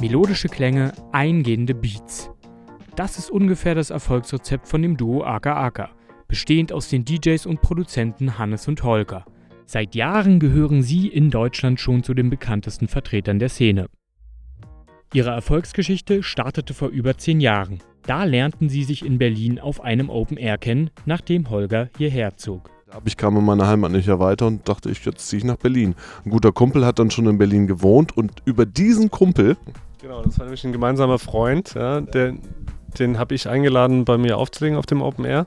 Melodische Klänge, eingehende Beats. Das ist ungefähr das Erfolgsrezept von dem Duo Aka Aka, bestehend aus den DJs und Produzenten Hannes und Holger. Seit Jahren gehören sie in Deutschland schon zu den bekanntesten Vertretern der Szene. Ihre Erfolgsgeschichte startete vor über zehn Jahren. Da lernten sie sich in Berlin auf einem Open Air kennen, nachdem Holger hierher zog. Ich kam in meiner Heimat nicht mehr weiter und dachte, ich, jetzt ziehe ich nach Berlin. Ein guter Kumpel hat dann schon in Berlin gewohnt und über diesen Kumpel. Genau, das war nämlich ein gemeinsamer Freund, ja, der, den habe ich eingeladen, bei mir aufzulegen auf dem Open Air.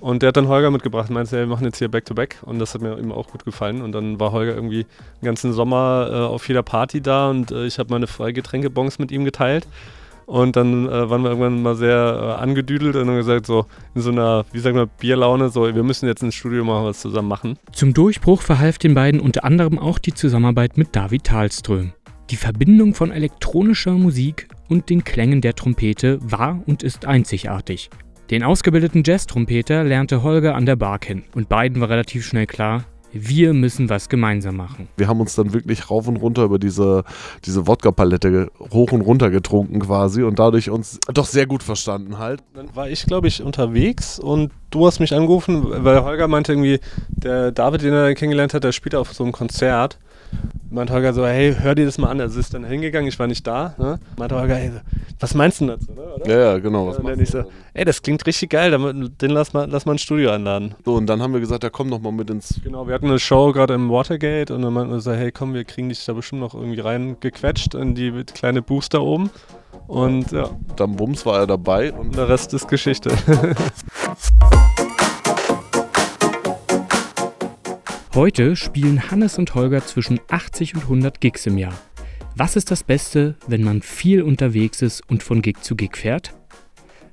Und der hat dann Holger mitgebracht und meinte, wir machen jetzt hier Back-to-Back. -back. Und das hat mir immer auch gut gefallen. Und dann war Holger irgendwie den ganzen Sommer äh, auf jeder Party da und äh, ich habe meine freie Getränkebons mit ihm geteilt. Und dann äh, waren wir irgendwann mal sehr äh, angedüdelt und haben gesagt, so in so einer, wie sagen wir, Bierlaune, so, wir müssen jetzt ins Studio mal was zusammen machen. Zum Durchbruch verhalf den beiden unter anderem auch die Zusammenarbeit mit David Thalström. Die Verbindung von elektronischer Musik und den Klängen der Trompete war und ist einzigartig. Den ausgebildeten Jazz-Trompeter lernte Holger an der Bar kennen und beiden war relativ schnell klar, wir müssen was gemeinsam machen. Wir haben uns dann wirklich rauf und runter über diese, diese Wodka-Palette hoch und runter getrunken quasi und dadurch uns doch sehr gut verstanden halt. Dann war ich, glaube ich, unterwegs und du hast mich angerufen, weil Holger meinte irgendwie, der David, den er kennengelernt hat, der spielt auf so einem Konzert meinte Holger so, hey, hör dir das mal an. Also ist dann hingegangen, ich war nicht da. Ne? Meinte Holger, hey, was meinst du dazu? Ne? Ja, ja, genau. Was und dann ich so, ey, das klingt richtig geil, den lass mal, lass mal ein Studio einladen. So, und dann haben wir gesagt, ja komm noch mal mit ins... Genau, wir hatten eine Show gerade im Watergate und dann meinten wir so, hey, komm, wir kriegen dich da bestimmt noch irgendwie reingequetscht in die kleine Booster oben. Und ja. Dann Bums war er dabei und der Rest ist Geschichte. Heute spielen Hannes und Holger zwischen 80 und 100 Gigs im Jahr. Was ist das Beste, wenn man viel unterwegs ist und von Gig zu Gig fährt?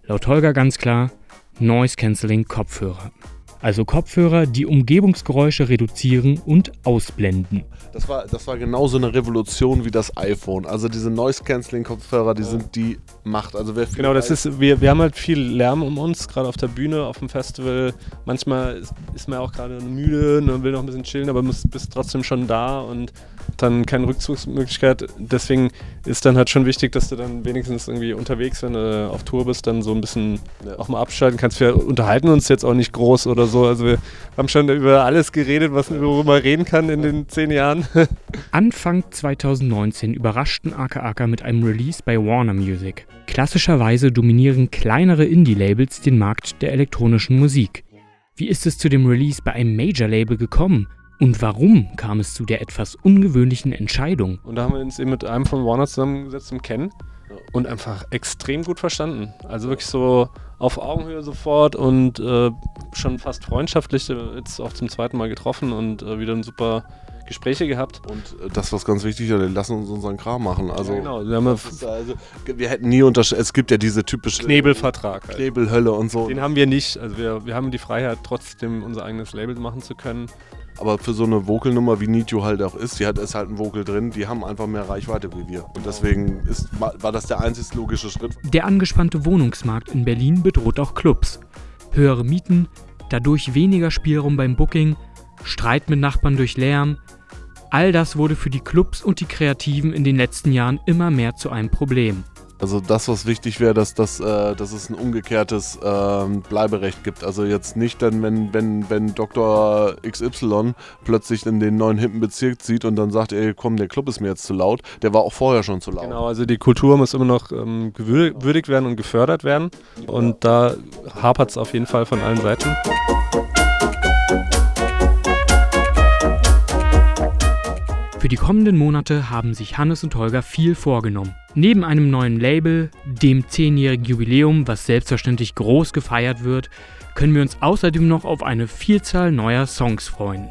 Laut Holger ganz klar, Noise Cancelling Kopfhörer also Kopfhörer, die Umgebungsgeräusche reduzieren und ausblenden. Das war, das war genauso eine Revolution wie das iPhone. Also diese Noise-Canceling-Kopfhörer, die sind die Macht. Also wer genau, das ist, wir, wir haben halt viel Lärm um uns, gerade auf der Bühne, auf dem Festival. Manchmal ist, ist man auch gerade müde und will noch ein bisschen chillen, aber muss, bist trotzdem schon da und dann keine Rückzugsmöglichkeit. Deswegen ist dann halt schon wichtig, dass du dann wenigstens irgendwie unterwegs, wenn du auf Tour bist, dann so ein bisschen auch mal abschalten kannst. Wir unterhalten uns jetzt auch nicht groß oder so. Also wir haben schon über alles geredet, was man worüber reden kann in den zehn Jahren. Anfang 2019 überraschten Aka Aka mit einem Release bei Warner Music. Klassischerweise dominieren kleinere Indie-Labels den Markt der elektronischen Musik. Wie ist es zu dem Release bei einem Major-Label gekommen? Und warum kam es zu der etwas ungewöhnlichen Entscheidung? Und da haben wir uns eben mit einem von Warner zusammengesetzt im Ken und einfach extrem gut verstanden. Also wirklich so auf Augenhöhe sofort und äh, schon fast freundschaftlich äh, jetzt auch zum zweiten Mal getroffen und äh, wieder ein super Gespräche gehabt. Und äh, das, was ganz wichtig ist, wir lassen uns unseren Kram machen. Also, ja, genau. Wir, haben also, wir hätten nie unterschrieben, es gibt ja diese typische Knebelvertrag. Halt. Knebelhölle und so. Den haben wir nicht. Also wir, wir haben die Freiheit, trotzdem unser eigenes Label machen zu können. Aber für so eine Vocal-Nummer wie You halt auch ist, die hat ist halt ein Vocal drin, die haben einfach mehr Reichweite wie wir. Und deswegen ist, war das der einzig logische Schritt. Der angespannte Wohnungsmarkt in Berlin bedroht auch Clubs. Höhere Mieten, dadurch weniger Spielraum beim Booking, Streit mit Nachbarn durch Lärm. All das wurde für die Clubs und die Kreativen in den letzten Jahren immer mehr zu einem Problem. Also das, was wichtig wäre, dass, das, äh, dass es ein umgekehrtes ähm, Bleiberecht gibt. Also jetzt nicht dann, wenn, wenn, wenn Dr. XY plötzlich in den neuen hippen Bezirk zieht und dann sagt, ey komm, der Club ist mir jetzt zu laut. Der war auch vorher schon zu laut. Genau, also die Kultur muss immer noch ähm, gewürdigt werden und gefördert werden. Und da hapert es auf jeden Fall von allen Seiten. Für die kommenden Monate haben sich Hannes und Holger viel vorgenommen. Neben einem neuen Label, dem 10-jährigen Jubiläum, was selbstverständlich groß gefeiert wird, können wir uns außerdem noch auf eine Vielzahl neuer Songs freuen.